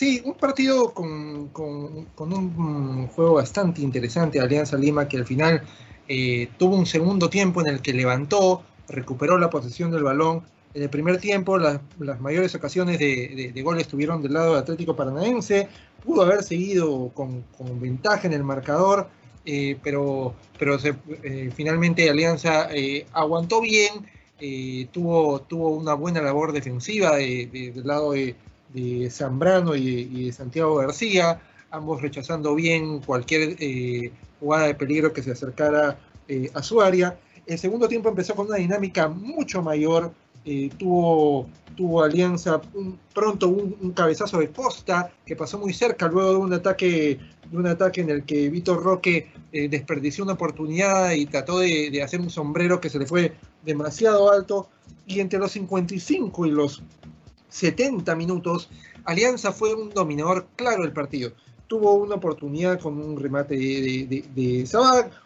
Sí, un partido con, con, un juego bastante interesante, Alianza Lima, que al final eh, tuvo un segundo tiempo en el que levantó, recuperó la posesión del balón. En el primer tiempo, las mayores ocasiones de, de, gol estuvieron del lado del Atlético Paranaense. Pudo haber seguido con, con ventaja en el marcador, eh, pero, pero eh, finalmente Alianza aguantó bien. tuvo, tuvo una buena labor defensiva del lado de, de Zambrano y, de Santiago García, ambos rechazando bien cualquier eh, jugada de peligro que se acercara eh, a su área. El segundo tiempo empezó con una dinámica mucho mayor, eh, tuvo, tuvo Alianza pronto un, cabezazo de Costa que pasó muy cerca luego de un ataque, de un ataque en el que Vitor Roque desperdició una oportunidad y trató de, de hacer un sombrero que se le fue demasiado alto. Y entre los 55 y los 70 minutos, Alianza fue un dominador claro del partido. Tuvo una oportunidad con un remate de, de,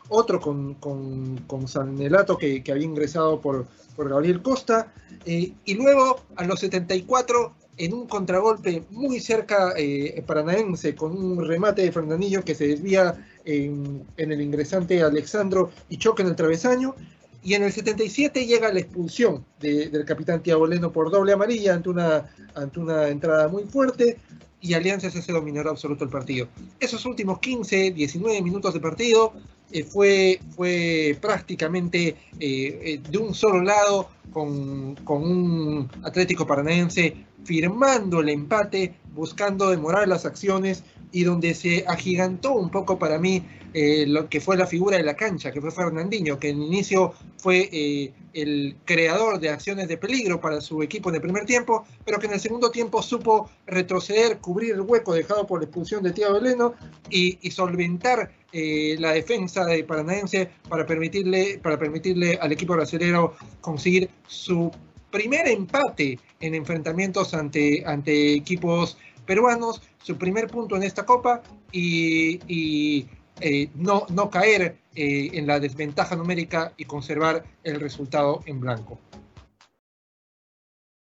otro con, con, con Sanelato que, que, había ingresado por, por Gabriel Costa, eh, y luego a los 74 en un contragolpe muy cerca eh, paranaense con un remate de Fernandillo que se desvía en, en, el ingresante Alexandro y choca en el travesaño. Y en el 77 llega la expulsión del capitán Tiago Leno por doble amarilla ante una, ante una entrada muy fuerte y Alianza se hace dominador absoluto el partido. Esos últimos 15, 19 minutos de partido eh, fue, fue prácticamente eh, eh, de un solo lado con, con, un Atlético Paranaense firmando el empate, buscando demorar las acciones y donde se agigantó un poco para mí eh, lo que fue la figura de la cancha, que fue Fernandinho, que en inicio fue eh, el creador de acciones de peligro para su equipo en el primer tiempo, pero que en el segundo tiempo supo retroceder, cubrir el hueco dejado por la expulsión de Thiago Beleno y, solventar eh, la defensa de Paranaense para permitirle, para permitirle al equipo brasileño conseguir su primer empate en enfrentamientos ante, ante equipos peruanos, su primer punto en esta Copa y, eh, no, no caer eh, en la desventaja numérica y conservar el resultado en blanco.